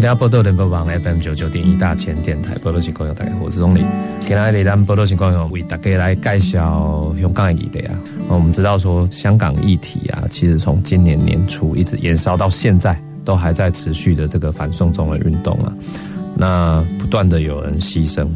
收听波多联播网 FM 九九点一大千电台波多情况有大家好，我是钟理。今天来咱波多情况有为大家来介绍香港的议题啊。我们知道说香港议题啊，其实从今年年初一直延烧到现在，都还在持续的这个反送中的运动啊。那不断的有人牺牲，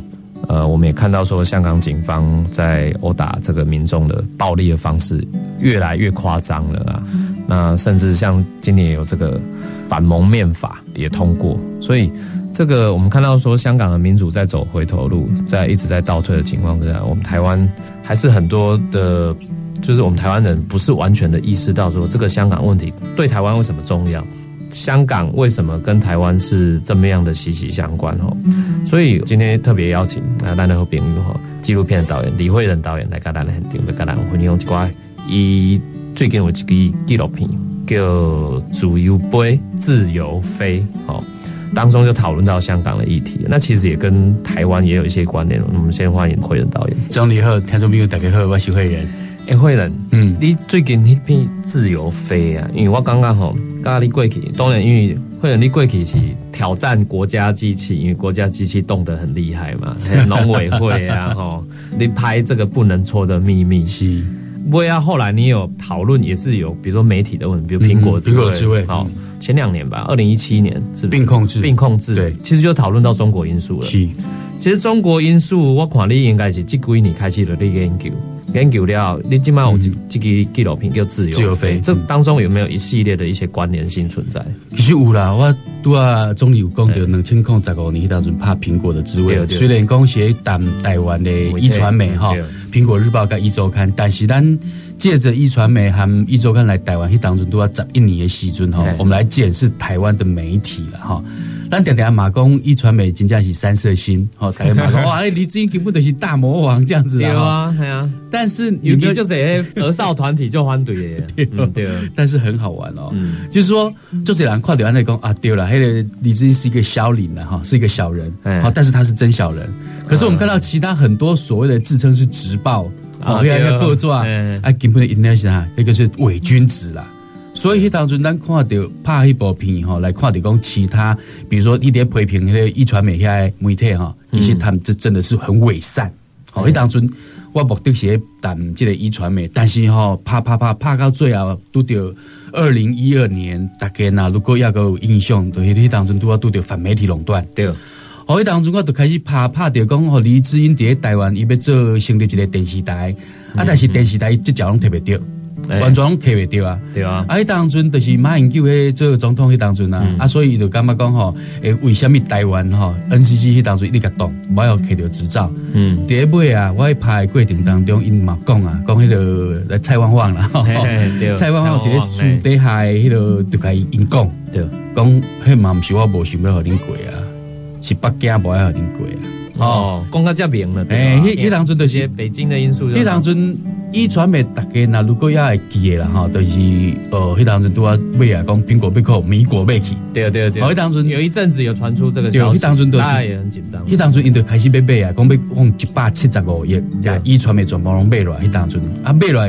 呃，我们也看到说香港警方在殴打这个民众的暴力的方式越来越夸张了啊。那甚至像今年有这个反蒙面法也通过，所以这个我们看到说香港的民主在走回头路，在一直在倒退的情况之下，我们台湾还是很多的，就是我们台湾人不是完全的意识到说这个香港问题对台湾为什么重要，香港为什么跟台湾是这么样的息息相关哦。所以今天特别邀请啊，咱的好朋友哈，纪录片的导演李慧仁导演来跟咱来很定的跟咱分享一块以。最近有一个纪录片叫《自由杯自由飞》，哦，当中就讨论到香港的议题，那其实也跟台湾也有一些关联。我们先欢迎慧仁导演。张你好，听众朋友大家好，我是慧仁。哎，慧仁，嗯，你最近那片《自由飞》啊，因为我刚刚吼，刚刚你过去，当然因为慧仁你过去是挑战国家机器，因为国家机器动得很厉害嘛，农委会啊，吼，你拍这个不能错的秘密是。不过啊，后来你有讨论，也是有，比如说媒体的问题，比如苹果苹果之位，好，前两年吧，二零一七年是病控制，病控制，对，其实就讨论到中国因素了。是，其实中国因素，我看你应该是这几年开始了你研究，研究了，你今晚有这这个纪录片叫《自由飞》，这当中有没有一系列的一些关联性存在？其实有啦，我都啊，总理有讲到两千零十五年当中拍苹果的滋味，虽然讲是谈台湾的一传媒哈。苹果日报跟一周刊，但是咱借着一传媒和一周刊来台湾，去当中都要十一年的时阵哈。我们来检视台湾的媒体了哈。咱点点马公一传媒真正是三色星，哦，台湾马公哇，李志英根本就是大魔王这样子啊。对啊，对啊。但是有没有就是儿少团体就欢对耶？对，但是很好玩哦。就是说，就这人看到安内讲啊，对了，黑的李志英是一个小领的哈，是一个小人，好，但是他是真小人。可是我们看到其他很多所谓的自称是直报啊，越来越暴躁啊，啊，根本的 international 那个是伪君子啦。所以当中咱看到拍一部片吼，来看到讲其他，比如说一点批评迄个一传媒遐媒体吼，其实他们这真的是很伪善。好，一当中我目的是谈即个一传媒，但是吼，拍拍拍拍到最后都到二零一二年，大概呐，如果要有印象，都迄当中都要都到反媒体垄断，对。好，迄当中我就开始拍拍着讲，吼李志英伫台湾伊要做成立一个电视台，啊，但是电视台这角拢特别对。完全客袂掉啊，对啊，啊，迄当阵就是马英九迄做总统迄当阵啊，啊，所以伊就感觉讲吼，诶，为虾米台湾吼，NCC 迄当阵一直甲动，我要摕着执照，嗯，第一尾啊，我喺拍过程当中，因嘛讲啊，讲迄个蔡汪汪啦，蔡汪汪伫个树底下迄个就甲因讲，对，讲迄嘛毋是我无想要互恁过啊，是北京无爱互恁过啊，哦，讲到遮明了，诶，迄迄当阵就是北京的因素，迄当阵。一传媒大家那如果要会记的啦哈，就是呃，迄当阵都要买啊，讲苹果被扣，米果被起，对啊对啊对啊。迄当阵有一阵子有传出这个消息，大家也很紧张。迄当阵因就开始被买啊，讲要用一百七十五亿，呀，一传媒全部拢买落。迄当阵啊，买落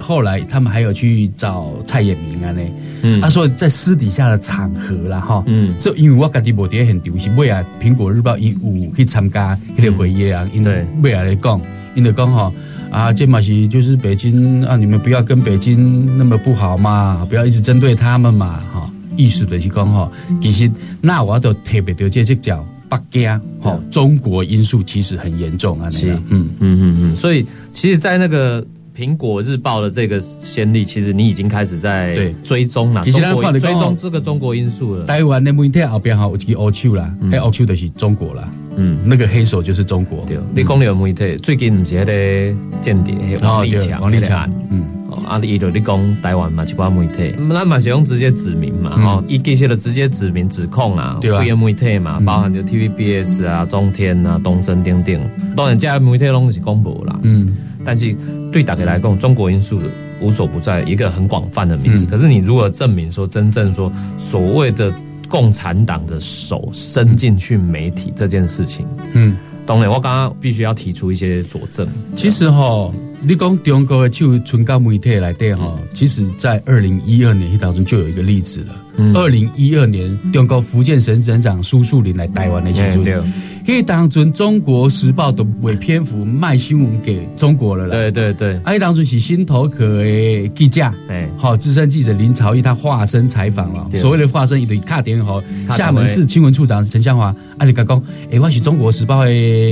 后来他们还有去找蔡衍明啊呢，嗯，他说在私底下的场合啦哈，嗯，这因为我家己无伫现场是买啊，苹果日报一五去参加迄个会议啊，因为买啊来讲，因为讲吼。啊，这马西就是北京啊！你们不要跟北京那么不好嘛，不要一直针对他们嘛，哈！意思的是讲哈，其实那我都特别的这只叫北京哈，中国因素其实很严重啊，那样，嗯嗯嗯嗯，所以其实，在那个。苹果日报的这个先例，其实你已经开始在追踪了，中国追踪这个中国因素了。台湾的媒体后边哈有一个欧手啦，哎欧手的是中国啦，嗯，那个黑手就是中国。对，你讲的媒体最近唔是迄个间谍，王立强，王立强，嗯，啊，伊就你讲台湾嘛，一寡媒体，那嘛是用直接指名嘛，哦，伊这些的直接指名指控啊，对啊，媒体嘛，包含就 TVBS 啊、中天啊、东森等等，当然这些媒体拢是公布啦，嗯，但是对大家来讲，中国因素无所不在，一个很广泛的名字。可是你如何证明说真正说所谓的共产党的手伸进去媒体这件事情？嗯，当然，我刚刚必须要提出一些佐证。其实哈。你讲中国的就纯高媒体来对哈，其实在二零一二年当中就有一个例子了。二零一二年，中国福建省省长苏树林来台湾的时候，迄当中中国时报的尾篇幅卖新闻给中国了啦。对对对，迄当中是新头壳的记者，哎，好资深记者林朝义他化身采访了。所谓的化身，伊就卡点好，厦门市新闻处长陈向华，啊，你讲讲，哎，我是中国时报的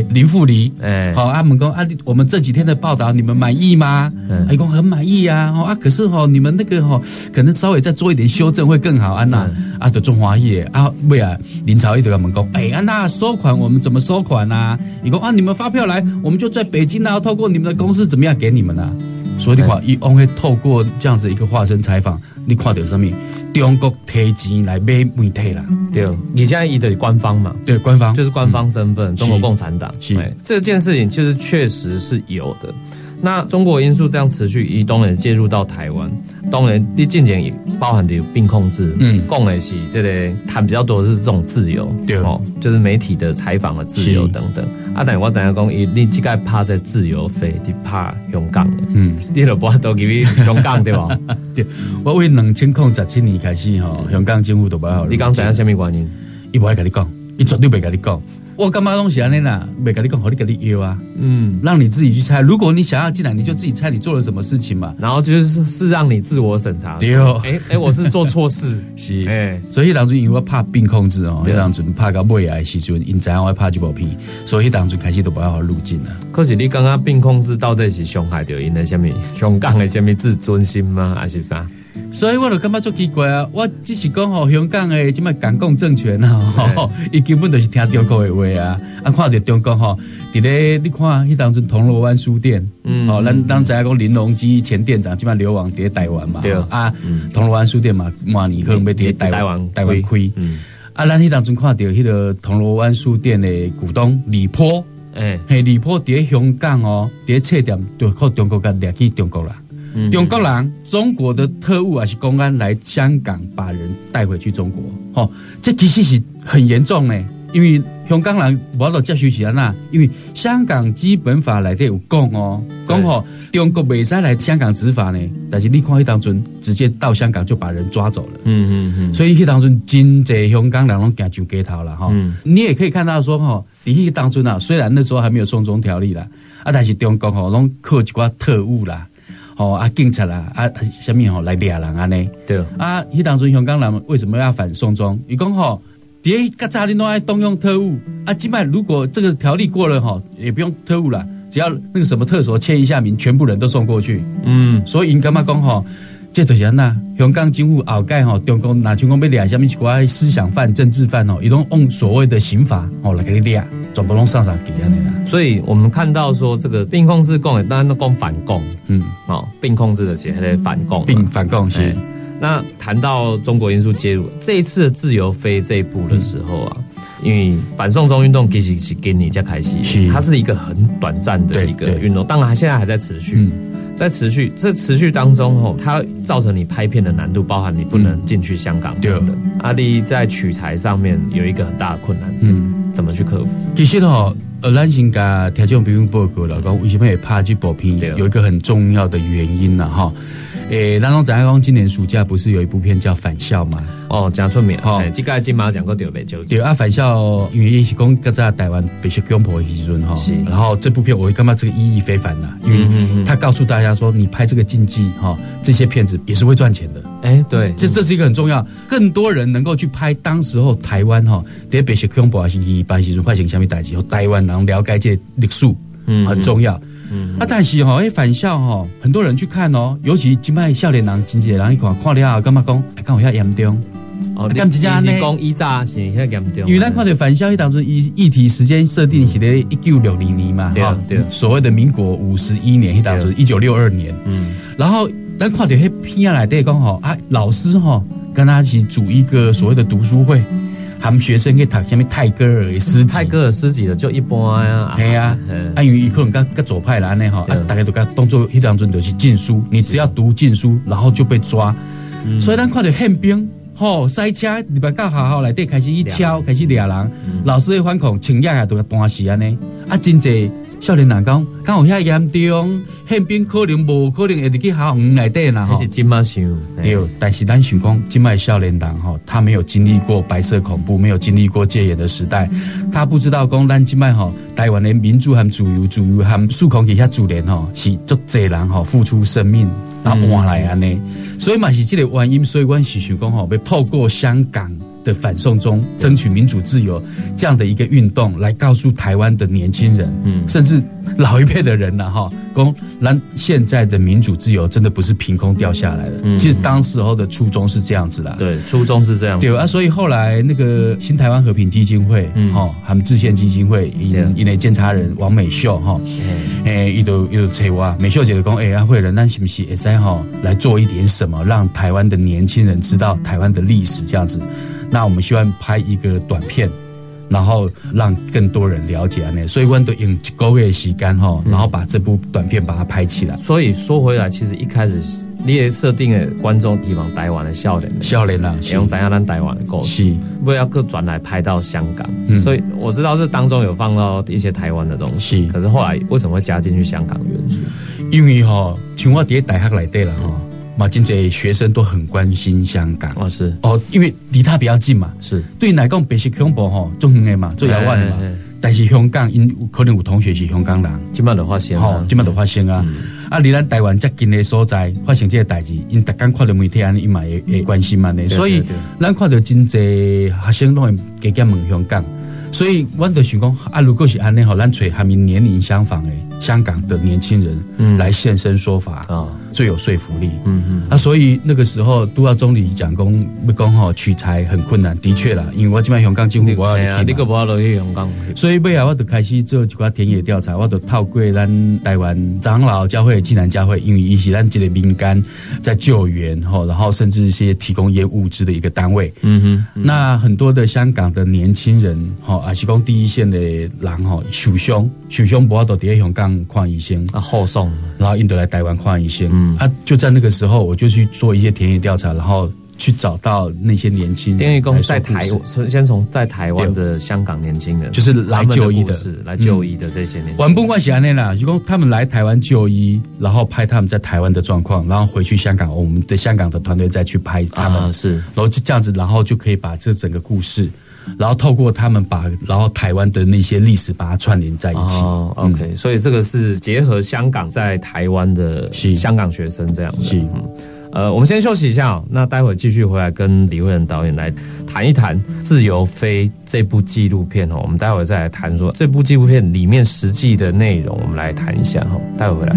林富黎，哎，好，阿门讲啊，我们这几天的报道，你们满意吗？哎，讲很满意呀，哦啊，可是哈，你们那个哈，可能稍微再做一点修正会更好。安娜啊，的中华业啊，未啊，林朝义对他们讲，哎，安娜收款，我们怎么收款呐？你讲啊，你们发票来，我们就在北京啊，透过你们的公司怎么样给你们呢？所以的话，伊翁会透过这样子一个化身采访，你看到什么？中国提钱来买媒体啦，对，你现在以的官方嘛，对，官方就是官方身份，中国共产党，是这件事情，其实确实是有的。那中国因素这样持续，以东人介入到台湾，当然你进前也包含的有病控制，嗯，共的是这类谈比较多的是这种自由，对哦，就是媒体的采访的自由等等。啊，但我怎样讲，你你这个怕在自由飞，你怕勇敢，嗯，你都不都给你勇敢对吧？对，我为两千零十七年开始吼，香港政府都不好。你刚怎样什么原因？伊不爱跟你讲，伊绝对不跟你讲。我干嘛东西啊？那啦，每个你讲，好，你给你约啊，嗯，让你自己去猜。如果你想要进来，你就自己猜你做了什么事情嘛。然后就是是让你自我审查。对哦，哎哎，我是做错事，是哎。所以当初因为怕病控制哦，当初怕到胃癌时阵，因知影我怕这部片，所以当初开始都不要入境了。可是你刚刚病控制到底是伤害到因的什么？香港的什么自尊心吗？还是啥？所以我就感觉足奇怪啊！我只是讲吼，香港诶，即卖港共政权吼，伊根本就是听中国诶话啊！啊，看着中国吼，伫咧你看，迄当阵铜锣湾书店，嗯，哦，咱当知影讲林隆基前店长即卖流亡伫台湾嘛，对啊，铜锣湾书店嘛，明年可能要伫台湾台湾开，嗯，啊，咱迄当阵看到迄个铜锣湾书店诶股东李波，诶，嘿，李波伫咧香港哦，伫咧册店就靠中国甲掠去中国啦。中国人、中国的特务还是公安来香港把人带回去中国，哦，这其实是很严重呢。因为香港人无到接受是安那，因为香港基本法来底有讲哦，讲吼中国未使来香港执法呢，但是你看迄当中直接到香港就把人抓走了，嗯嗯嗯，所以迄当中真济香港人拢行上街头了哈。你也可以看到说吼，伫迄当中啊，虽然那时候还没有送中条例啦，啊，但是中国吼拢靠一寡特务啦。哦啊，警察啦啊，什么吼来掠人安尼？对啊，迄当时香港人为什么要反送中？伊讲吼，第一个查你拢爱动用特务啊，即摆如果这个条例过了吼，也不用特务啦，只要那个什么特所签一下名，全部人都送过去。嗯，所以因干嘛讲吼？这就是安那，香港政府后盖吼，中共若像讲要掠什么一寡思想犯、政治犯吼，伊拢用所谓的刑法吼来给你掠，全部拢上上给安尼啦。所以我们看到说，这个并控制共，当然都共反共，嗯，哦，并控制的些还得反共，并反共是。那谈到中国因素介入，这一次的自由飞这一步的时候啊，因为反送中运动其实是给你在开始，它是一个很短暂的一个运动，当然它现在还在持续。在持续这持续当中吼，它造成你拍片的难度，包含你不能进去香港等等。阿弟在取材上面有一个很大的困难，嗯，怎么去克服？其实哦，呃，咱先甲听众朋友报告了，讲为什么会拍这部片，有一个很重要的原因呢，哈。诶，当中翟爱光今年暑假不是有一部片叫《返校》吗？哦，讲出名。哦，这个金马奖过特别就对啊，《返校》因为也是讲搁在台湾必须公婆时阵哈。是。然后这部片我会感觉这个意义非凡呐，因为他告诉大家说，你拍这个禁忌哈，这些片子也是会赚钱的。哎，对，这这是一个很重要，更多人能够去拍当时候台湾哈，特别是公婆是一般时阵发生什么代志，和台湾人了解这历史，嗯，很重要。嗯啊，但是哈，哎，返校哈，很多人去看哦，尤其今麦少年人、真济人一看，看了干嘛讲？刚好遐严重哦，干直接呢？讲一炸是遐严重。因为咱看到返校，一当初议议题时间设定是咧一九六零年嘛，对对，所谓的民国五十一年，一当初一九六二年，嗯，然后。咱看到迄片来底讲吼啊，老师吼跟他一起组一个所谓的读书会，他们学生可以读什么泰戈尔的诗泰戈尔诗集的就一般啊，系啊，啊因为伊可能较较左派来呢吼，啊大家都甲当做迄当阵就是禁书，你只要读禁书，然后就被抓，所以咱看到宪兵。吼，塞车礼拜教学校内底开始一敲，开始掠人，老师会反恐，请假也都要断时安尼。啊，真济少年人讲，敢有遐严重，宪兵可能无可能会入去校园内底啦。还是金马想对，但是咱想讲，金麦少年人吼，他没有经历过白色恐怖，没有经历过戒严的时代，他不知道讲咱即麦吼，台湾的民主和自由、自由和数控底下主联吼，是足济人吼付出生命。啊，换来安尼，所以嘛是这个原因，所以阮是想讲吼，要透过香港的反送中，争取民主自由这样的一个运动，来告诉台湾的年轻人，嗯，甚至老一辈的人了哈，公，那现在的民主自由真的不是凭空掉下来的，其实当时候的初衷是这样子的，对，初衷是这样，对啊，所以后来那个新台湾和平基金会，嗯。哈，他们制宪基金会因因为监察人王美秀哈。诶，伊都伊都催我，美秀姐就讲，哎，阿慧仁，那是不是也在哈来做一点什么，让台湾的年轻人知道台湾的历史这样子？那我们希望拍一个短片，然后让更多人了解呢。所以我都用一个月时间哈，然后把这部短片把它拍起来。所以说回来，其实一开始。你也设定的观众希望台湾的笑脸，笑脸啦，用怎样咱台湾的故事，不要各转来拍到香港。所以我知道这当中有放到一些台湾的东西，可是后来为什么会加进去香港元素？因为哈，像我伫大学来对了哈，嘛，真济学生都很关心香港。哦是。哦，因为离他比较近嘛，是。对来讲，北西恐怖吼，中远的嘛，最遥远的嘛。但是香港因可能有同学是香港人，今晚都发生吼，今晚都发生啊。啊，离咱台湾较近的所在发生这个代志，因逐工看到媒体安尼，伊嘛会会关心嘛呢。所以咱看到真济学生拢会加加问香港，所以我就想讲，啊，如果是安尼吼，咱找还们年龄相仿的香港的年轻人来现身说法啊。最有说服力，嗯嗯，啊，所以那个时候都要总理讲公不讲吼取材很困难，的确啦，因为我今摆香港政府我要你个不要落去香港，所以尾啊，我就开始做一寡田野调查，我就透过咱台湾长老教会、济南教会，因为一些咱这个民间在救援吼，然后甚至一些提供一些物资的一个单位，嗯哼，那很多的香港的年轻人吼，啊，是讲第一线的人吼，受伤受伤不要到底下香港看医生啊，后送，然后印度来台湾看医生。啊，就在那个时候，我就去做一些田野调查，然后去找到那些年轻田野工在台，先从在台湾的香港年轻人，就是来就医的，来就医的这些年。玩不关系啊，那啦，如果他们来台湾就医，然后拍他们在台湾的状况，然后回去香港，我们的香港的团队再去拍他们，是，然后就这样子，然后就可以把这整个故事。然后透过他们把，然后台湾的那些历史把它串联在一起。哦，OK，所以这个是结合香港在台湾的香港学生这样的。是，呃，我们先休息一下，那待会继续回来跟李慧仁导演来谈一谈《自由飞》这部纪录片哦。我们待会再来谈说这部纪录片里面实际的内容，我们来谈一下哈。待会回来。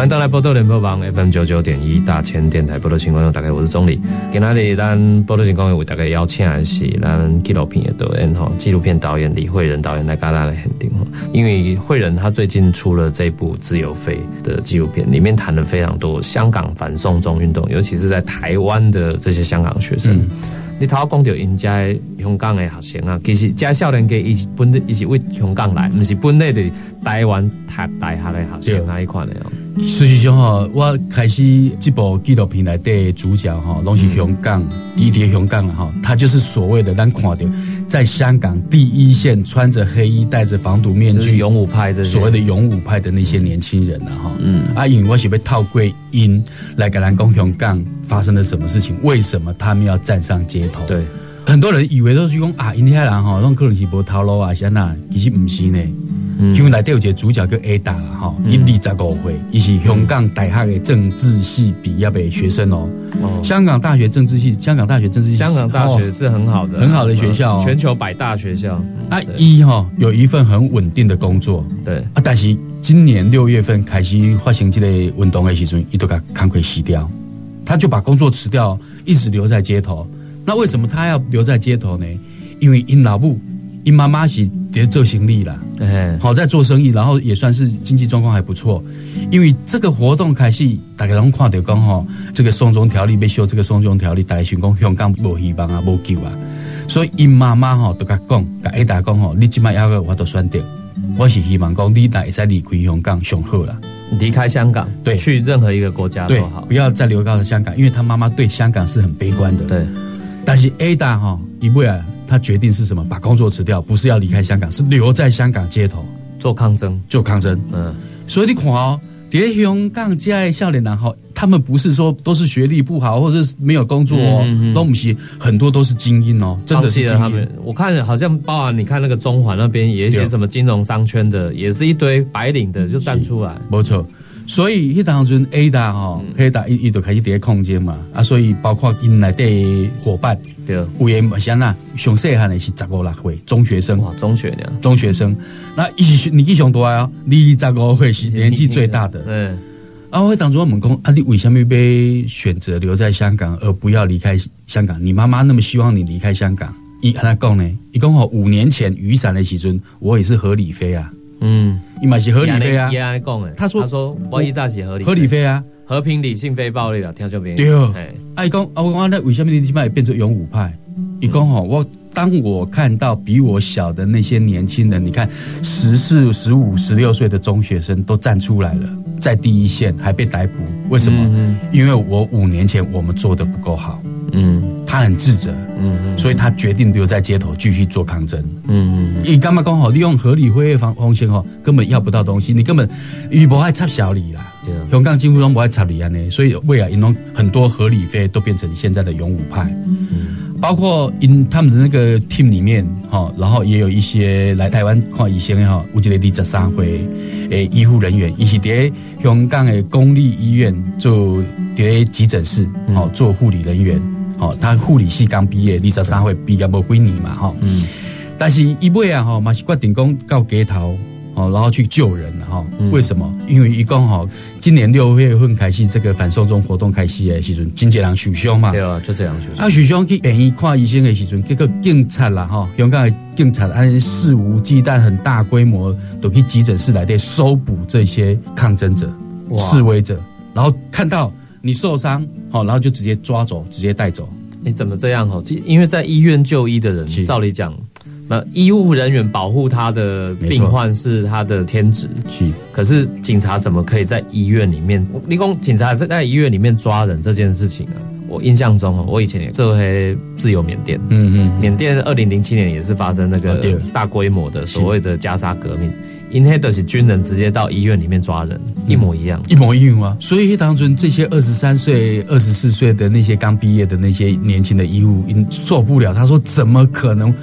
欢迎到来波多联播网 FM 九九点一大千电台波多情况用，大概我是钟理。今天里咱波多情况用为大家邀请的是咱纪录片的导演哈，纪录片导演李慧仁导演来跟大家来肯定吼。因为慧仁他最近出了这部《自由飞》的纪录片，里面谈了非常多香港反送中运动，尤其是在台湾的这些香港学生。你头讲到因家香港的学生啊，其实家少年家伊本伊是为香港来，不是本地的台湾读大学的学生那一块的哦。实际上哈，我开始这部纪录片来的主角哈，拢是香港，一叠香港哈，他就是所谓的咱看到在香港第一线穿着黑衣、戴着防毒面具勇武派这所谓的勇武派的那些年轻人呐哈。嗯，啊，因为我是被套归因来跟咱讲香港发生了什么事情，为什么他们要站上街头？对，很多人以为都是讲啊，印第安人哈，拢可能是无头路啊，是安那，其实不是呢。因为内底有一个主角叫 Ada 啦，哈，伊二十五岁，伊是香港大学的政治系毕业的学生哦。香港大学政治系，香港大学政治系，香港大学是很好的，很好的学校，全球百大学校。啊，一哈有一份很稳定的工作，对啊，但是今年六月份开始发生这个运动的时阵，伊都甲康亏死掉，他就把工作辞掉，一直留在街头。那为什么他要留在街头呢？因为因老母。因妈妈是在做生意啦，好在做生意，然后也算是经济状况还不错。因为这个活动开始，大家拢看到讲吼，这个送终条例被修，这个送终条例大家想讲香港无希望啊，无救啊。所以因妈妈吼都甲讲，甲 A 大讲吼，你即摆要个我都选择，我是希望讲你大会使离开香港上好啦，离开香港，对，去任何一个国家都好，不要再留到香港，因为他妈妈对香港是很悲观的。对，但是 A 大哈一未来。他决定是什么？把工作辞掉，不是要离开香港，是留在香港街头做抗争，做抗争。嗯，所以你看哦，在香港这些少年男哈，他们不是说都是学历不好或者是没有工作哦，都不是很多都是精英哦，真的是精英。我看好像包含你看那个中环那边，也一些什么金融商圈的，也是一堆白领的就站出来，没错。所以，迄当阵 A 大吼，A 大伊伊就开始伫咧空间嘛。啊，所以包括因内底伙伴，对，有诶嘛像那上细汉的是十五六岁中学生，哇，中学呢，中学生，那伊年纪上大啊，你十五岁是年纪最大的，嗯，啊，我当初我们讲，啊，你为什么被选择留在香港，而不要离开香港？你妈妈那么希望你离开香港，伊安那讲呢？伊讲吼，五年前雨伞的时阵，我也是合理飞啊。嗯，伊嘛是合理飞啊。他说：“他说我一早是合理合理飞啊，和平理性非暴力啊，听这边对。哎，伊讲啊，我讲那为什么你即摆会变成勇武派？伊讲吼，我当我看到比我小的那些年轻人，你看十四、十五、十六岁的中学生都站出来了，在第一线还被逮捕，为什么？因为我五年前我们做的不够好。”嗯，他很自责，嗯，所以他决定留在街头继续做抗争，嗯嗯。你干嘛刚好利用合理会议方风险哦，根本要不到东西，你根本你不爱插小李啦，对，香港几乎都不爱插李安呢，所以未来因为很多合理费都变成现在的勇武派，嗯，包括因他们的那个 team 里面哈，然后也有一些来台湾看医生的哈，我记得第十三岁诶医护人员，一起在香港的公立医院做在急诊室哦做护理人员。哦，他护理系刚毕业，二十三岁毕业无几年嘛，哈。嗯。但是伊尾啊，哈，嘛是决定讲到街头，哦，然后去救人，哈。为什么？因为一共哈，今年六月份开始这个反送中活动开始的时阵，经纪人受伤嘛。对啊，就这样受伤。啊，受伤去病院看医生的时阵，这个警察啦，哈，香港的警察按肆无忌惮、很大规模都去急诊室来的搜捕这些抗争者、示威者，然后看到。你受伤，好，然后就直接抓走，直接带走。你怎么这样？哦？因为在医院就医的人，照理讲，那医务人员保护他的病患是他的天职。是，可是警察怎么可以在医院里面？你讲警察在在医院里面抓人这件事情啊？我印象中哦，我以前也做黑自由缅甸，嗯嗯，缅甸二零零七年也是发生那个大规模的所谓的加沙革命。因黑的是军人直接到医院里面抓人，一模一样，一模一样啊！所以当中这些二十三岁、二十四岁的那些刚毕业的那些年轻的医务，因受不了。他说：“怎么可能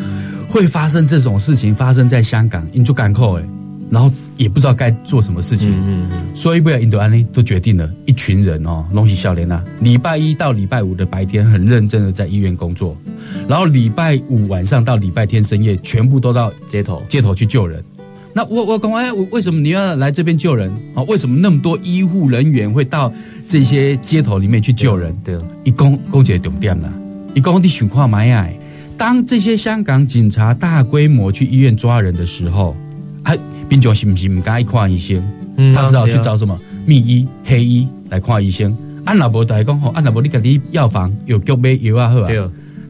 会发生这种事情？发生在香港，因就赶扣哎，然后也不知道该做什么事情。嗯嗯，所以不要印度安利都决定了一群人哦，龙喜笑脸呐，礼拜一到礼拜五的白天很认真的在医院工作，然后礼拜五晚上到礼拜天深夜全部都到街头街头去救人。”那我我讲哎，为什么你要来这边救人啊？为什么那么多医护人员会到这些街头里面去救人？对，一公公姐重点了，一公你情况蛮呀。当这些香港警察大规模去医院抓人的时候，啊，民众是不是唔敢看医生？他只好去找什么秘医、黑医来看医生。按老伯来讲吼，按老伯你家己药房有局买药啊好啊。对，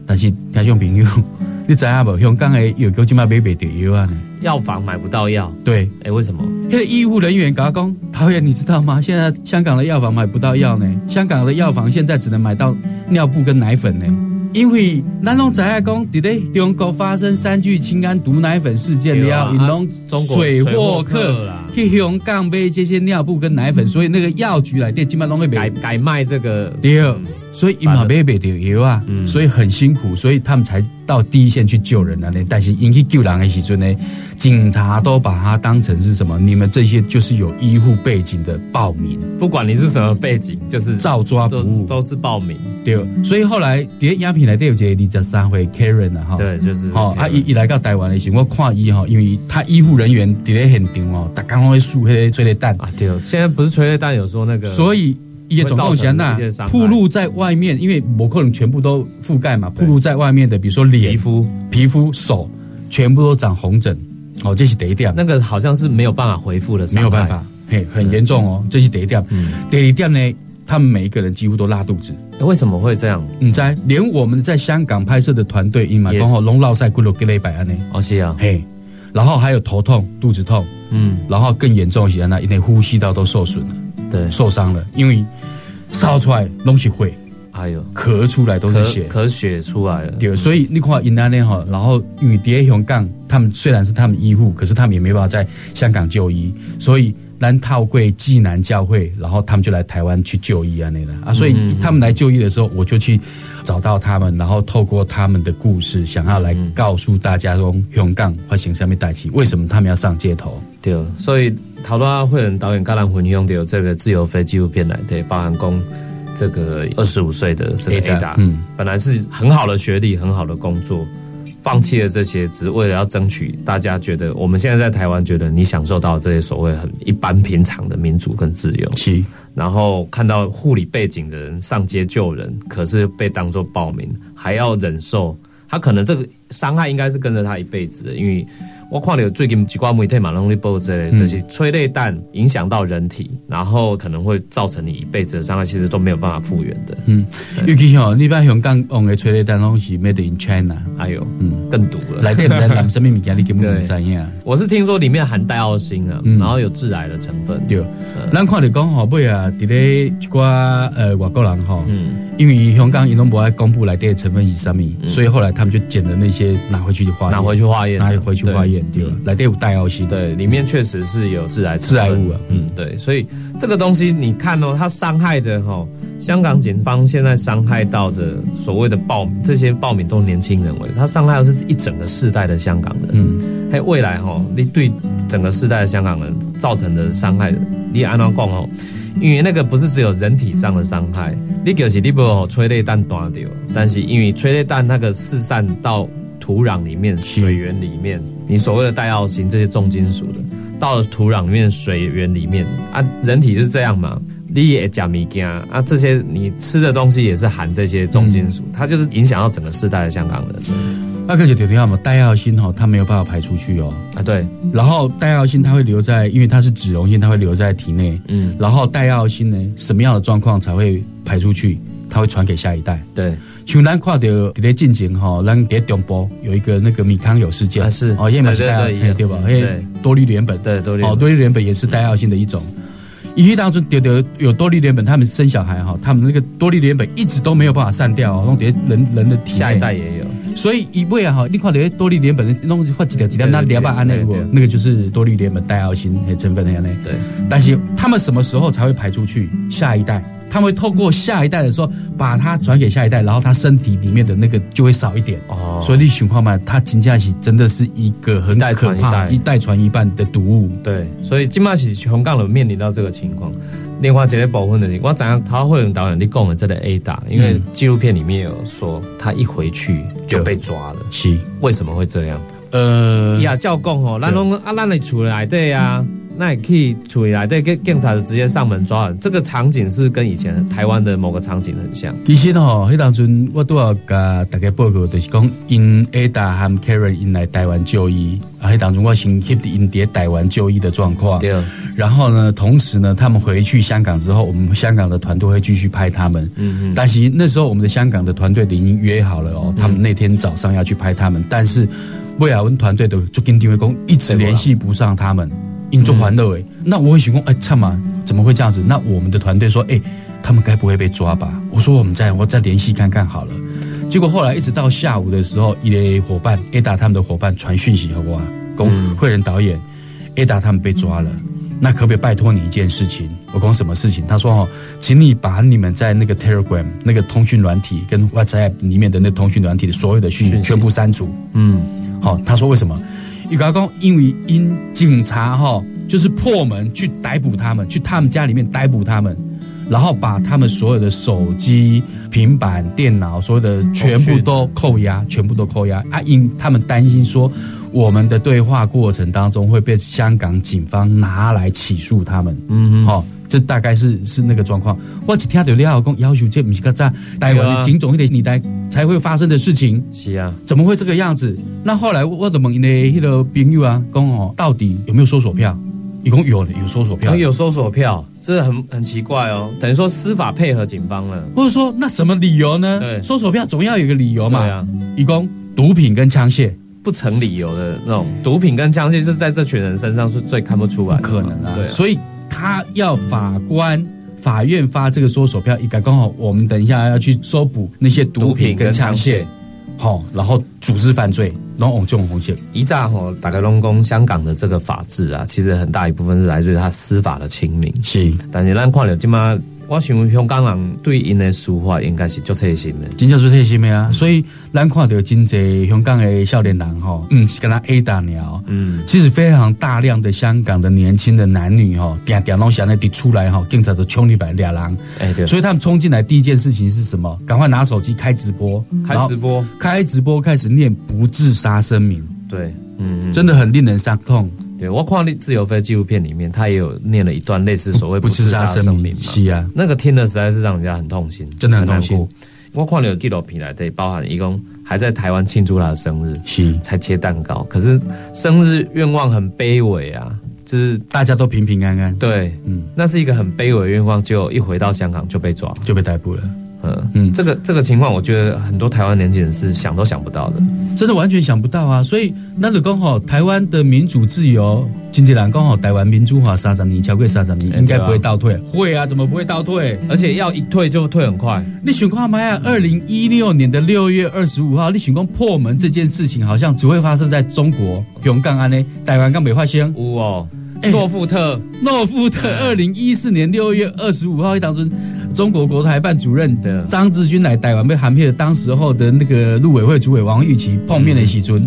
但是听众朋友，你知影无？香港的药局今麦买不到药啊呢？药房买不到药，对，哎，为什么？那个医护人员刚刚，导演你知道吗？现在香港的药房买不到药呢，香港的药房现在只能买到尿布跟奶粉呢。因为咱拢知影讲，伫咧中国发生三聚氰胺毒奶粉事件了，引拢水货客去香港买这些尿布跟奶粉，所以那个药局来店基本上都会改改卖这个。第二。所以伊嘛买不到药啊，所以很辛苦，所以他们才到第一线去救人了呢。但是因去救人的时阵呢，警察都把他当成是什么？你们这些就是有医护背景的暴民，不管你是什么背景，就是照抓不误，都是暴民。对，所以后来第鸦片来第二节李泽三回 Karen 啊，哈，对，就是好，啊一一来到台湾的时候，我看伊哈，因为他医护人员伫咧现场哦，他刚刚会输那个催泪弹。啊，对，现在不是催泪弹，有说那个，所以。也总共讲那铺露在外面，因为某可能全部都覆盖嘛，铺露在外面的，比如说脸、皮肤、皮肤、手，全部都长红疹，哦，这是第一点。那个好像是没有办法回复的，没有办法，嘿，很严重哦，这是第一点。第二点呢，他们每一个人几乎都拉肚子，为什么会这样？你在连我们在香港拍摄的团队，因嘛刚好龙落塞骨头给了百安呢，哦是啊，嘿，然后还有头痛、肚子痛，嗯，然后更严重一些，那因为呼吸道都受损了。对，受伤了，因为烧出来东西会，还有咳出来都是血，咳血出来了。对，所以你看，印那呢哈，然后因为蝶香港，他们虽然是他们医护，可是他们也没办法在香港就医，所以南套贵济南教会，然后他们就来台湾去就医啊那个啊，所以他们来就医的时候，我就去找到他们，然后透过他们的故事，想要来告诉大家说，香港发生上面带起，为什么他们要上街头？对，所以。好多会人导演橄榄混用的有这个自由飞纪录片来对，包含工这个二十五岁的这个 Ada，嗯，本来是很好的学历，很好的工作，放弃了这些，只是为了要争取大家觉得我们现在在台湾觉得你享受到这些所谓很一般平常的民主跟自由，是，然后看到护理背景的人上街救人，可是被当作暴民，还要忍受，他可能这个伤害应该是跟着他一辈子的，因为。我看到最近几挂媒体嘛，容易报这类，就是催泪弹影响到人体，然后可能会造成你一辈子的伤害，其实都没有办法复原的。嗯，尤其吼，你把香港用的催泪弹东西 made in China，哎呦，嗯，更毒了。来电来南生命物件，你根本不知样。我是听说里面含带奥辛啊，然后有致癌的成分。对，咱看到讲吼，不啊，伫咧一挂呃外国人吼，嗯，因为香港伊拢不爱公布来电的成分是什么，所以后来他们就捡了那些拿回去化，拿回去化验，拿回去化验。对，来电五代药性，对，里面确实是有致癌致癌物啊，嗯，对，所以这个东西你看哦，它伤害的哈，香港警方现在伤害到的所谓的暴民，这些暴民都是年轻人为，他伤害的是一整个世代的香港人，嗯，还有未来哈，你对整个世代的香港人造成的伤害，你按照讲哦，因为那个不是只有人体上的伤害，你就是你不催泪弹断掉，但是因为催泪弹那个四散到。土壤里面、水源里面，你所谓的带奥型这些重金属的，到了土壤里面、水源里面啊，人体是这样嘛？你也加米加啊，这些你吃的东西也是含这些重金属，它就是影响到整个世代的香港人。那可就听到嘛，带药性哈，它没有办法排出去哦。啊，对。然后带药性它会留在，因为它是脂溶性，它会留在体内。嗯。然后带药性呢，什么样的状况才会排出去？它会传给下一代。对。像咱看到伫咧进前吼，咱伫中部有一个那个米康有事件，是哦，也蛮是带对吧？对，多氯联苯，对，多氯哦，多氯联苯也是带药性的一种。因为当中丢丢有多氯联苯，他们生小孩哈，他们那个多氯联苯一直都没有办法散掉，弄叠人人的体下一代也有。所以一位啊哈，你看到多氯联苯弄画几条几条，那两百安那个那个就是多氯联苯带药性的成分那样嘞。对，但是他们什么时候才会排出去？下一代。他们会透过下一代的时候，把它转给下一代，然后他身体里面的那个就会少一点。哦，所以你循环嘛，它金价是真的是一个很可怕，一代传一半的毒物。对，所以金马是红杠人面临到这个情况。另外这个部分的，我怎样他会用导演你讲的这个 A 打，因为纪录片里面有说他一回去就被抓了。是为什么会这样？呃，呀，教讲哦，咱拢啊，咱的厝来对呀。那也可以处理来，这个警察直接上门抓人。这个场景是跟以前台湾的某个场景很像。其实吼，迄当阵我都要甲大家报告，就是讲因 Ada 和 Karen 因来台湾就医，啊，迄当中我先 keep 因伫台湾就医的状况。对。然后呢，同时呢，他们回去香港之后，我们香港的团队会继续拍他们。嗯嗯。但是那时候我们的香港的团队已经约好了哦，他们那天早上要去拍他们，但是魏亚文团队的就跟丁伟公一直联系不上他们。引作欢乐哎，那我会想讲，哎，唱嘛，怎么会这样子？那我们的团队说，哎，他们该不会被抓吧？我说我们再我再联系看看好了。结果后来一直到下午的时候，一类伙伴 Ada 他们的伙伴传讯息，好不好？公慧仁导演 Ada 他们被抓了，那可不可以拜托你一件事情？我讲什么事情？他说哦，请你把你们在那个 Telegram 那个通讯软体跟 WhatsApp 里面的那通讯软体的所有的讯息全部删除。嗯，好，他说为什么？伊甲讲，因为因警察哈，就是破门去逮捕他们，去他们家里面逮捕他们。然后把他们所有的手机、平板电脑，所有的全部都扣押，全部都扣押啊！因他们担心说，我们的对话过程当中会被香港警方拿来起诉他们。嗯，好，这大概是是那个状况。我只听到你老公要求这不是个在台湾的警种一点你来才会发生的事情。是啊，怎么会这个样子？那后来我的问呢，那个朋友啊，讲哦，到底有没有搜索票？一共有有搜索票，有搜索票，这很很奇怪哦。等于说司法配合警方了，或者说那什么理由呢？对，搜索票总要有个理由嘛。对啊，一共毒品跟枪械不成理由的那种，毒品跟枪械是在这群人身上是最看不出来，不可能啊。对，所以他要法官、法院发这个搜索票，应该刚好我们等一下要去搜捕那些毒品跟枪械。好，然后组织犯罪，然后我们就红线一炸吼，打开龙宫，香港的这个法治啊，其实很大一部分是来自于他司法的清明。是，但是咱看了今嘛。我想香港人对因的书法应该是足贴心的，真正足贴心的啊！所以咱看到真济香港的少年人吼，嗯，是跟他 A 大鸟，嗯，其实非常大量的香港的年轻的男女吼，点点拢想那滴出来吼，警察都冲你百俩人，哎对，所以他们冲进来第一件事情是什么？赶快拿手机开直播，开直播，开直播开始念不自杀声明，对，嗯，真的很令人伤痛。对，我看《自由飞》纪录片里面，他也有念了一段类似所谓不自杀声明嘛。是啊，那个听的实在是让人家很痛心，真的很痛心。我看了纪录片来，对，包含一共还在台湾庆祝他的生日，是才切蛋糕。可是生日愿望很卑微啊，就是大家都平平安安。对，嗯，那是一个很卑微的愿望，就一回到香港就被抓，就被逮捕了。嗯嗯，这个这个情况，我觉得很多台湾年轻人是想都想不到的，真的完全想不到啊！所以那就刚好台湾的民主自由，经济人刚好台湾民主化三十年，超过三十年，应该不会倒退。会啊，怎么不会倒退？而且要一退就退很快。你想看吗？呀，二零一六年的六月二十五号，你想讲破门这件事情，好像只会发生在中国永港安呢？台湾刚没发生。有哦，诺富特，诺富特，二零一四年六月二十五号一当中。中国国台办主任的张志军来台湾被含骗的，当时候的那个陆委会主委王玉琪碰面的时阵，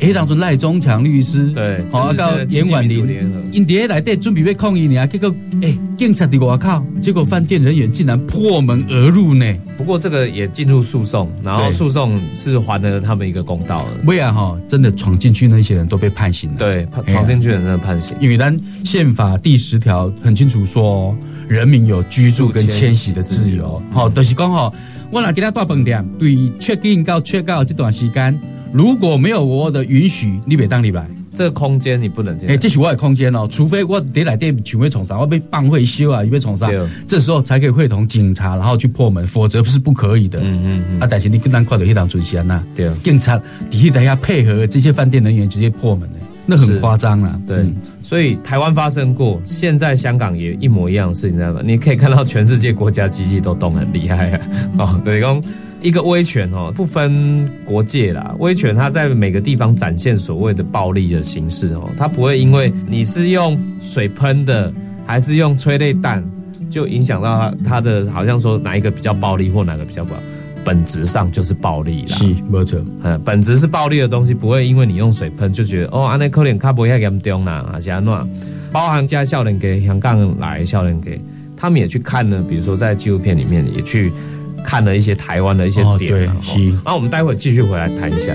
哎，当中赖中强律师对，好到严婉玲，因爹来电准备被抗议呢，结果哎，警察的我靠，结果饭店人员竟然破门而入呢。不过这个也进入诉讼，然后诉讼是还了他们一个公道了。不然哈，真的闯进去那些人都被判刑了。对，闯进去的人真的判刑。因为咱宪法第十条很清楚说。人民有居住跟迁徙的自由，好，就是讲吼，我来给他大饭店，对 check in 到 check out 这段时间，如果没有我的允许，你别当你来，这个空间你不能进。哎，这是我的空间哦，除非我得来店请会从啥，我被办会修啊，又被从啥，这时候才可以会同警察，然后去破门，否则是不可以的。嗯嗯嗯。啊，但是你跟咱快到一档准先呐，对，警察底下大家配合这些饭店人员直接破门的。那很夸张了，对，所以台湾发生过，现在香港也一模一样的事情，知道吗？你可以看到全世界国家机器都动很厉害啊！哦，等于讲一个威权哦，不分国界啦，威权它在每个地方展现所谓的暴力的形式哦，它不会因为你是用水喷的还是用催泪弹，就影响到它它的好像说哪一个比较暴力或哪个比较不好。本质上就是暴力啦，是没错。嗯，本质是暴力的东西，不会因为你用水喷就觉得哦，安内可能卡不会严重啦，还是安怎？包含加笑脸给香港来笑脸给，他们也去看了，比如说在纪录片里面也去看了一些台湾的一些点。对，是。那我们待会继续回来谈一下。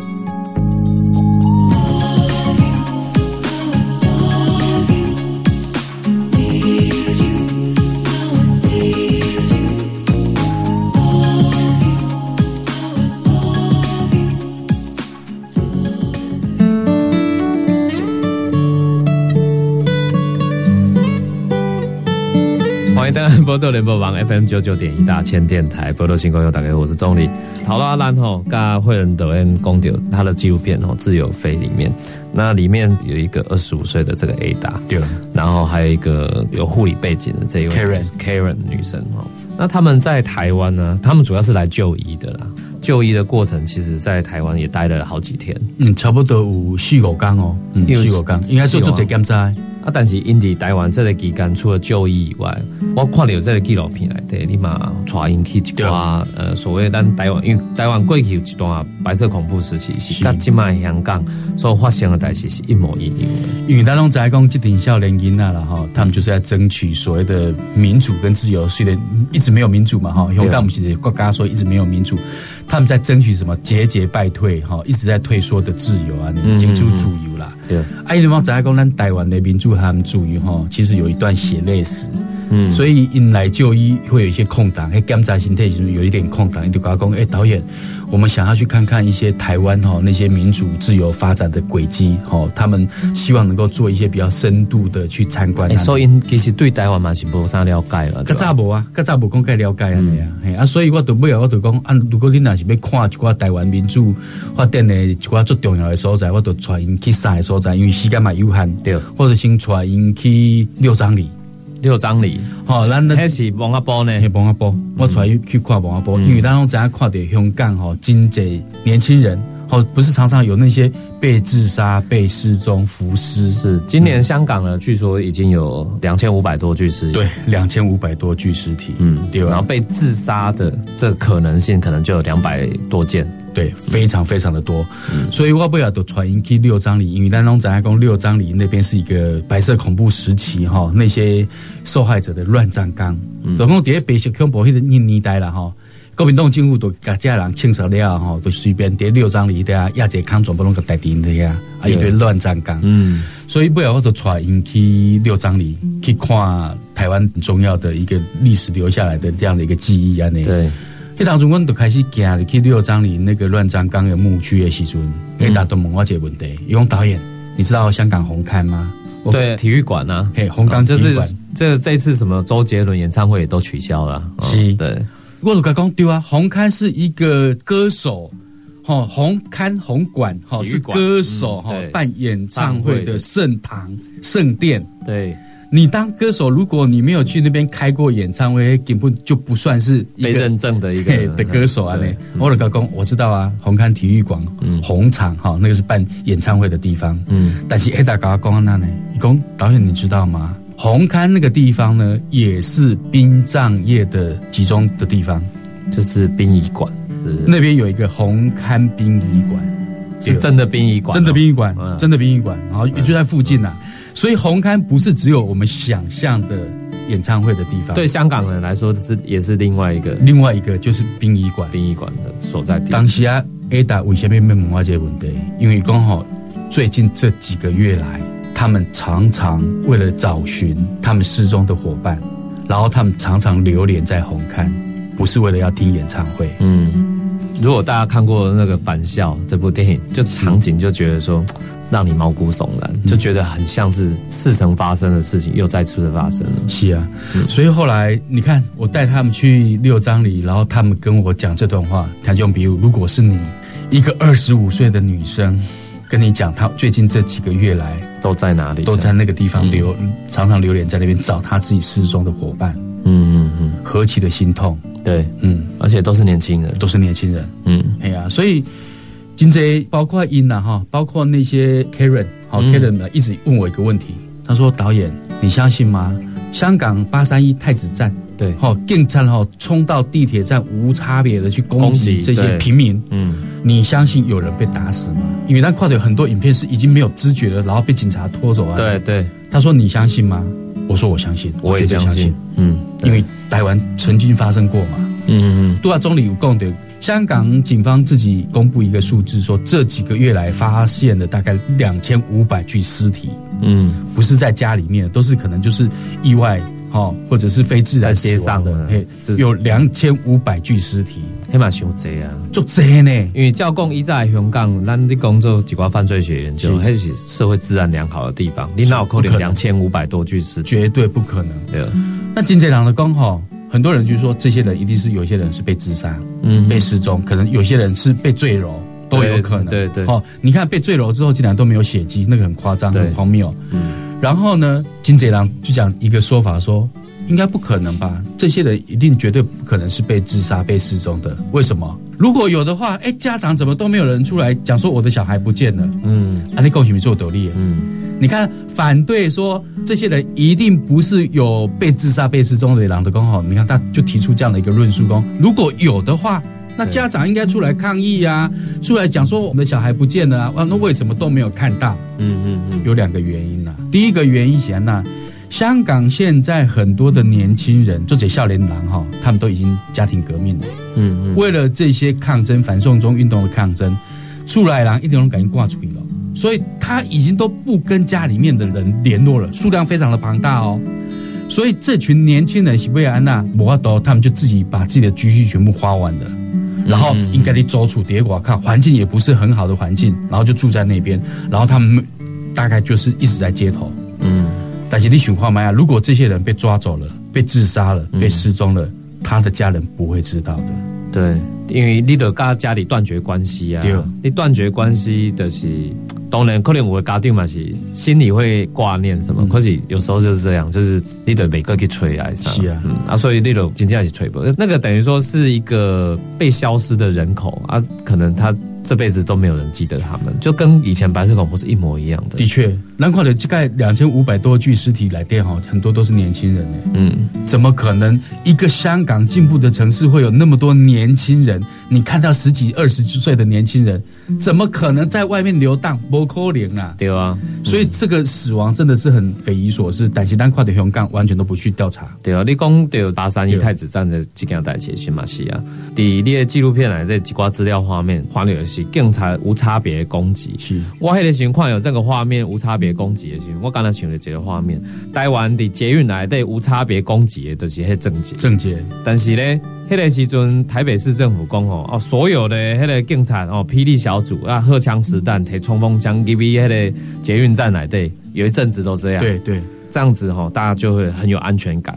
波多联播网 FM 九九点一大千电台，波多新歌友打给我是钟理。陶阿兰吼，跟惠仁德恩公丢他的纪录片哦，自由飞里面，那里面有一个二十五岁的这个 Ada，对，然后还有一个有护理背景的这一位 Karen Karen 女生哦。那他们在台湾呢？他们主要是来就医的啦。就医的过程，其实在台湾也待了好几天。嗯，差不多有四五天哦，嗯四五天，应该做做这检查。啊，但是因伫台湾这个期间，除了就医以外，我看了有这个纪录片来对，你嘛带引起一寡呃所谓咱台湾，因为台湾过去有一段白色恐怖时期，是跟今麦香港所发生的代志是一模一样的。因为咱拢在讲这点少年囡仔了哈，他们就是在争取所谓的民主跟自由，虽然一直没有民主嘛哈，香港不是国家说一直没有民主，他们在争取什么节节败退哈，一直在退缩的自由啊，进出自由啦。对，啊，因为在讲咱台湾的民主。他们注意哈，其实有一段血泪史，嗯，所以因来就医会有一些空档，哎，检查心态其实有一点空档，你就跟他讲，哎，导演，我们想要去看看一些台湾哈那些民主自由发展的轨迹，吼，他们希望能够做一些比较深度的去参观。所以其实对台湾嘛是无啥了解了，较早无啊，较早无公开了解安尼啊，啊，所以我都尾啊，我都讲，啊，如果你若是要看一寡台湾民主发展的一寡最重要的所在，我都带因去晒所在，因为时间嘛有限，对，或者先带因去六张里。六张里，好，咱那是王阿波呢？是王阿波，我出来去看王阿波，因为咱拢知影看着香港吼，真济年轻人，哦，不是常常有那些被自杀、被失踪、浮尸。是，今年香港呢，据说已经有两千五百多具尸体。对，两千五百多具尸体。嗯，对。然后被自杀的这可能性，可能就有两百多件。对，非常非常的多，所以我不要都传音去六张里，因为丹东展开宫六张里那边是一个白色恐怖时期哈，那些受害者的乱葬岗，总共底下白色恐怖迄个年年代了哈，国民党政府都甲家人清扫了吼，都随便叠六张里的啊，亚杰康全部拢个带顶的呀，啊一堆乱葬岗，嗯，所以不要我都带因去六张里去看台湾很重要的一个历史留下来的这样的一个记忆啊，那对。一当中，我都开始行入去六张里那个乱葬岗的墓区的时阵，哎，大都问我一个问题：，用导演，你知道香港红磡吗？对，体育馆啊，嘿，红磡就是这这次什么周杰伦演唱会也都取消了。是，对，我都讲对啊，红磡是一个歌手，哈，红磡红馆，哈，是歌手哈办演唱会的圣堂圣殿，对。你当歌手，如果你没有去那边开过演唱会，根本就不算是被认证的一个的歌手啊！嘞，我的高工我知道啊，红磡体育馆，嗯，红场哈，那个是办演唱会的地方，嗯，但是 A 大高工那呢，你讲导演你知道吗？红磡那个地方呢，也是殡葬业的集中的地方，就是殡仪馆，那边有一个红磡殡仪馆。是真的殡仪馆，真的殡仪馆，真的殡仪馆，然后也就在附近呐。所以红磡不是只有我们想象的演唱会的地方，对香港人来说是也是另外一个，另外一个就是殡仪馆，殡仪馆的所在地。当时啊，Ada 为什么没问我这个问题？因为刚好最近这几个月来，他们常常为了找寻他们失踪的伙伴，然后他们常常流连在红磡，不是为了要听演唱会，嗯。如果大家看过那个《返校》这部电影，就场景就觉得说，让你毛骨悚然，就觉得很像是似曾发生的事情又再次的发生了。是啊，所以后来你看，我带他们去六张里，然后他们跟我讲这段话。他就比如，如果是你一个二十五岁的女生，跟你讲他最近这几个月来都在哪里，都在那个地方流，常常流连在那边找他自己失踪的伙伴。嗯嗯嗯，何其的心痛。对，嗯，而且都是年轻人，都是年轻人，嗯，哎呀，所以今这包括英呐哈，包括那些 Karen，好 Karen 呢，一直问我一个问题，他说：“导演，你相信吗？香港八三一太子站，对，好，警察哈冲到地铁站无差别的去攻击这些平民，嗯，你相信有人被打死吗？因为他看到有很多影片是已经没有知觉了，然后被警察拖走了。对对，他说你相信吗？我说我相信，我也相信，嗯，因为。台湾曾经发生过嘛？嗯嗯，杜亚总理有共的，香港警方自己公布一个数字，说这几个月来发现了大概两千五百具尸体。嗯，不是在家里面，都是可能就是意外哈，或者是非自然街上的。嘿，有两千五百具尸体，黑马熊贼啊，就贼呢。因为教共一在香港，咱的工作几挂犯罪学研究，还是社会治安良好的地方，你哪有可能两千五百多具尸体？绝对不可能。对。那金贼郎的工吼，很多人就说这些人一定是有些人是被自杀，嗯，被失踪，可能有些人是被坠楼，都有可能。对对。哦，你看被坠楼之后竟然都没有血迹，那个很夸张，很荒谬。嗯。然后呢，金贼郎就讲一个说法说，应该不可能吧？这些人一定绝对不可能是被自杀、被失踪的。为什么？如果有的话，哎，家长怎么都没有人出来讲说我的小孩不见了？嗯，啊，你恭喜你做斗笠。嗯，你看反对说这些人一定不是有被自杀、被失踪的狼的工吼，你看他就提出这样的一个论述：，公如果有的话，那家长应该出来抗议呀，出来讲说我们的小孩不见了啊，那为什么都没有看到？嗯嗯嗯，有两个原因呐。第一个原因显然。香港现在很多的年轻人，就这少年郎哈，他们都已经家庭革命了。嗯嗯，为了这些抗争、反送中运动的抗争，出来郎一点都感觉挂出去了，所以他已经都不跟家里面的人联络了，数量非常的庞大哦。所以这群年轻人，西贝安娜、摩阿多，他们就自己把自己的积蓄全部花完了，然后应该得走出叠寡看环境也不是很好的环境，然后就住在那边，然后他们大概就是一直在街头。嗯。但是你想看嘛呀？如果这些人被抓走了、被自杀了、被失踪了，他的家人不会知道的。对，因为你得跟家里断绝关系啊。你断绝关系的是，当然可能我家庭嘛是心里会挂念什么，可是有时候就是这样，就是你得每个去催啊，是啊，啊，所以那种真正是催不，那个等于说是一个被消失的人口啊，可能他。这辈子都没有人记得他们，就跟以前白色恐怖是一模一样的。的确，南跨的大概两千五百多具尸体来电哈，很多都是年轻人嗯，怎么可能一个香港进步的城市会有那么多年轻人？你看到十几、二十岁的年轻人，怎么可能在外面流荡？不可能啊！对啊，所以这个死亡真的是很匪夷所思。但是南跨的香港完全都不去调查。对啊，你讲对八三一太子站的这件代志，新马西亚，第列纪录片来这几挂资料画面，还原。是警察无差别攻击，是我迄个情况有这个画面无差别攻击的时候，我刚才想的这个画面，台湾的捷运来对无差别攻击的都是迄政治政治，但是呢，迄个时阵台北市政府讲吼哦，所有的迄个警察哦，霹雳小组啊，荷枪实弹提冲锋枪，give 迄个捷运站来对，有一阵子都这样，对对，这样子哈，大家就会很有安全感。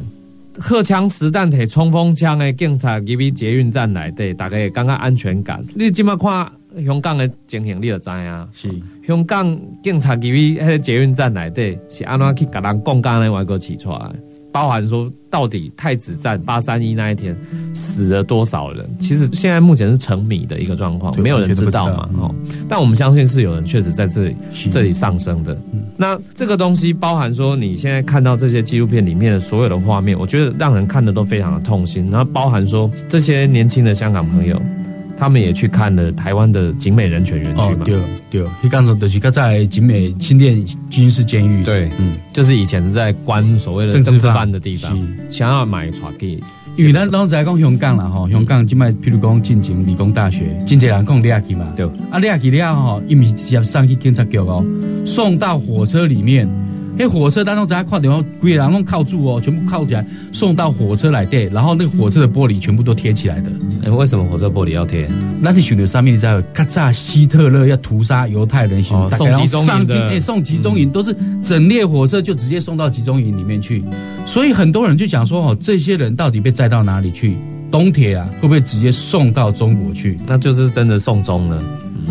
荷枪实弹提冲锋枪的警察，give 捷运站来对，大概感觉安全感。你即马看。香港的情形你就知啊，是香港警察基于迄个捷运站内底是安怎去甲人讲讲的，外国起出来，包含说到底太子站八三一那一天死了多少人？其实现在目前是成谜的一个状况，没有人知道嘛。哦，但我们相信是有人确实在这里这里上升的。那这个东西包含说，你现在看到这些纪录片里面的所有的画面，我觉得让人看的都非常的痛心。然后包含说这些年轻的香港朋友。他们也去看了台湾的景美人权园区嘛？对对，你刚说的是在景美新店军事监狱。对，嗯，就是以前在关所谓的政治犯的地方，想要买船给。因为咱拢在讲香港啦，吼，香港今麦譬如讲进行理工大学，真济人讲你亚去嘛？对，啊，你亚去了吼，因为直接送去警察局哦，送到火车里面。那火车当中，大家看到鬼人拢靠住哦，全部靠起来，送到火车来对，然后那个火车的玻璃全部都贴起来的。哎，为什么火车玻璃要贴？那你选的上面你知道，咔嚓，希特勒要屠杀犹太人，送集中营的，哎，送集中营都是整列火车就直接送到集中营里面去。所以很多人就讲说，哦，这些人到底被载到哪里去？东铁啊，会不会直接送到中国去？那就是真的送终了，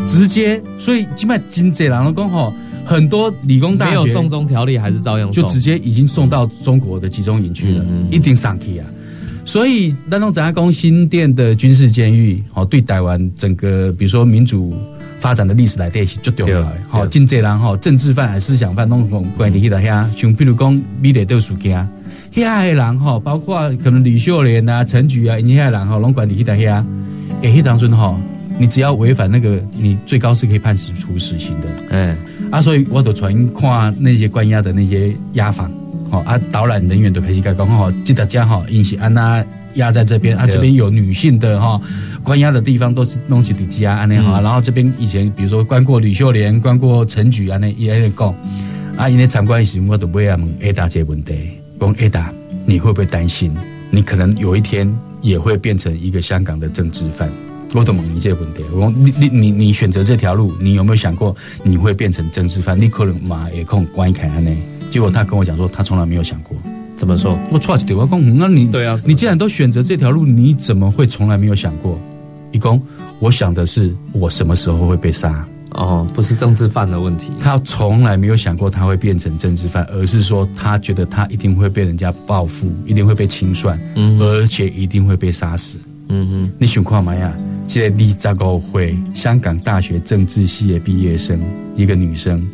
直接。所以起码金贼郎的刚好。很多理工大学没有送中条例，还是照样就直接已经送到中国的集中营去了，一定上去啊！所以，那种咱公新店的军事监狱，哦，对台湾整个比如说民主发展的历史来对就丢了。好，进这人哈，政治犯还思想犯，弄种关系的遐，像比如讲米勒都属家，遐的人哈，包括可能李秀莲啊、陈菊啊，因遐人哈，拢管理的遐，诶，迄当中哈，你只要违反那个，你最高是可以判死处死刑的，哎。啊，所以我都传看那些关押的那些押房，好啊，导览人员都开始讲，哦，记得家哈，引起安娜压在这边啊，这边有女性的哈，关押的地方都是弄起底家安内哈，然后这边以前比如说关过吕秀莲，关过陈菊安那也在讲，啊，因为参观时我都不会问 Ada 这问题，讲 Ada 你会不会担心，你可能有一天也会变成一个香港的政治犯？我懂你这个问题。我你你你你选择这条路，你有没有想过你会变成政治犯？你可能马也空关一开呢？结果他跟我讲说，他从来没有想过。怎么说？我错一点，我讲，那你对啊，你既然都选择这条路，你怎么会从来没有想过？一公，我想的是我什么时候会被杀。哦，不是政治犯的问题，他从来没有想过他会变成政治犯，而是说他觉得他一定会被人家报复，一定会被清算，嗯，而且一定会被杀死。嗯哼，你想看嘛呀？这个李扎高会香港大学政治系的毕业生，一个女生，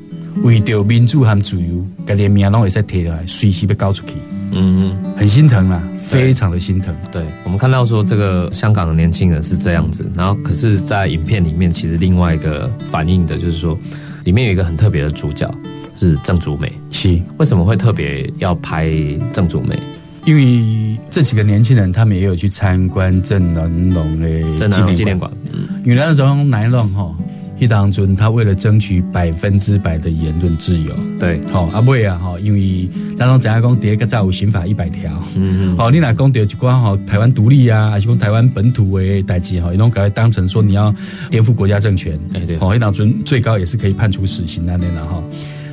为着民主和自由，把连命拢会使提来，随时被搞出去。嗯嗯，很心疼啊，非常的心疼。对我们看到说这个香港的年轻人是这样子，然后可是，在影片里面，其实另外一个反映的就是说，里面有一个很特别的主角是郑竹美。是为什么会特别要拍郑竹美？因为这几个年轻人，他们也有去参观郑南龙的纪念馆。嗯，因为那时候南龙哈。一当中，他为了争取百分之百的言论自由，对，好阿妹啊，哈，因为当中怎样讲，第一个在有刑法一百条，嗯嗯，好，你来讲到一关哈，台湾独立啊，还是讲台湾本土为代志哈，一种改当成说你要颠覆国家政权，哎对，好，一当中最高也是可以判处死刑那类的哈。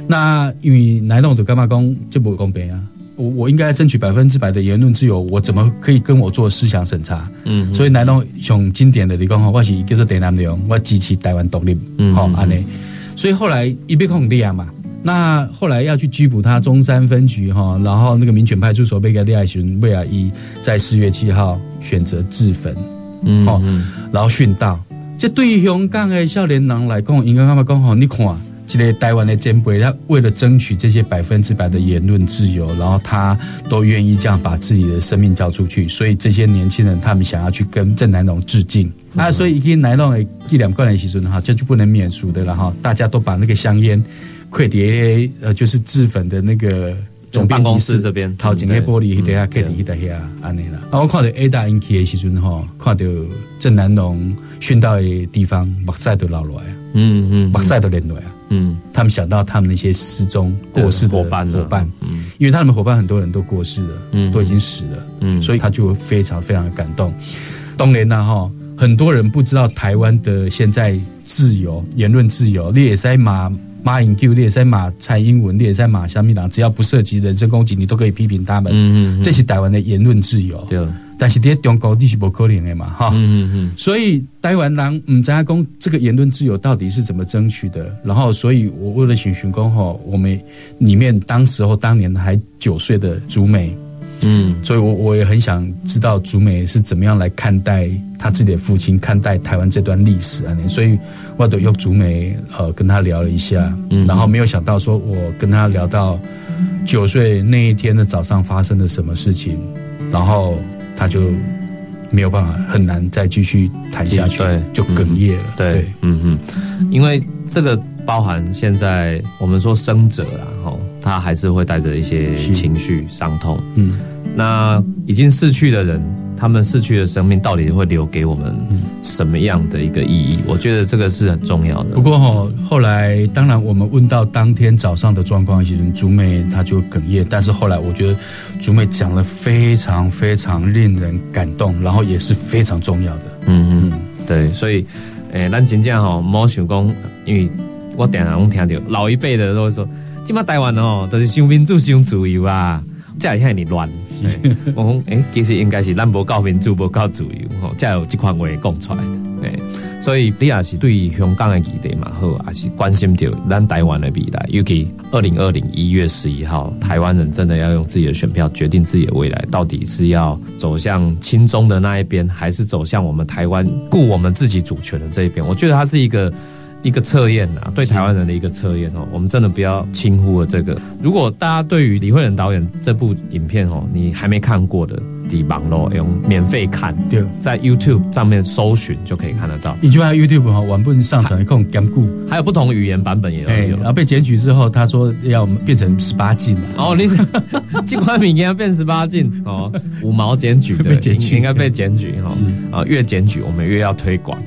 那因为南弄的干嘛讲就不公平啊？我我应该争取百分之百的言论自由，我怎么可以跟我做思想审查？嗯，所以来到从经典的你讲哈，我是叫做台南的，我支持台湾独立，嗯，好安内。所以后来一被控利亚嘛，那后来要去拘捕他中山分局哈，然后那个民权派出所被个利亚巡威尔一在四月七号选择自焚，嗯，好，然后殉道。这对于香港的少年人来讲，应该干嘛讲好？你看。这些台湾的前辈，他为了争取这些百分之百的言论自由，然后他都愿意这样把自己的生命交出去。所以这些年轻人，他们想要去跟郑南榕致敬啊！所以一跟南榕的纪念馆的时阵哈，这就不能免俗的了哈。大家都把那个香烟、快碟呃，就是制粉的那个总办公室这边掏进黑玻璃，等下可以的下安尼啦。啊，我看到 A 大引起的时阵哈，看到郑南榕殉道的地方，目屎都流落来，嗯嗯，目屎都流落来啊。嗯，他们想到他们那些失踪过世的伙伴，伙伴，嗯，因为他们伙伴很多人都过世了，嗯，都已经死了，嗯，所以他就非常非常的感动。当然呢，哈，很多人不知道台湾的现在自由言论自由，你也在马马英九，你也在马蔡英文，你也在马香蜜党，只要不涉及人身攻击，你都可以批评他们，嗯嗯，这是台湾的言论自由，对。但是在中国你是不可能的嘛，哈，嗯嗯嗯，所以台湾人唔知阿公这个言论自由到底是怎么争取的，然后，所以我为了寻寻公吼，我们里面当时候当年还九岁的竹美，嗯，所以我我也很想知道竹美是怎么样来看待他自己的父亲，看待台湾这段历史啊，所以我都用竹美呃跟他聊了一下，嗯，然后没有想到说我跟他聊到九岁那一天的早上发生了什么事情，然后。他就没有办法，很难再继续谈下去，对，就哽咽了。对，嗯嗯，因为这个包含现在我们说生者啊，哈，他还是会带着一些情绪伤痛。嗯，那已经逝去的人。他们逝去的生命到底会留给我们什么样的一个意义？我觉得这个是很重要的。不过哈，后来当然我们问到当天早上的状况，其实竹妹她就哽咽。但是后来我觉得竹妹讲了非常非常令人感动，然后也是非常重要的。嗯嗯，对。所以，诶，咱真正吼，莫想讲，因为我常常听到老一辈的都会说，今嘛台湾哦，都是想民主、想自由啊，这下你乱。我讲，诶，其实应该是咱无够民主，无够自由，吼，才有这款话讲出来。诶，所以你也是对香港的议题嘛好，也是关心着咱台湾的未来。尤其二零二零一月十一号，台湾人真的要用自己的选票决定自己的未来，到底是要走向亲中的那一边，还是走向我们台湾顾我们自己主权的这一边？我觉得它是一个。一个测验呐，对台湾人的一个测验哦，我们真的不要轻忽了这个。如果大家对于李慧仁导演这部影片哦，你还没看过的。底网络用免费看，对，在 YouTube 上面搜寻就可以看得到。你就按 YouTube 哈，完不能上传一控兼顾，还有不同语言版本也有。然后被检举之后，他说要变成十八禁哦，你这款米要变十八禁哦，五毛检举的，应该被检举哈。啊，越检举我们越要推广。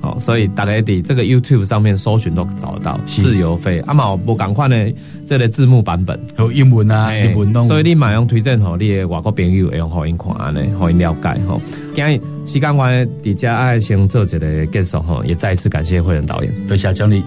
好，所以大家在这个 YouTube 上面搜寻都找得到，自由飞。阿毛不赶快呢，这个字幕版本有英文啊，英文所以你马上推荐吼，你的外国朋友会用好。看安尼，可以了解吼。今日时间关，底下爱先做一个结束吼，也再次感谢慧仁导演，多谢奖励。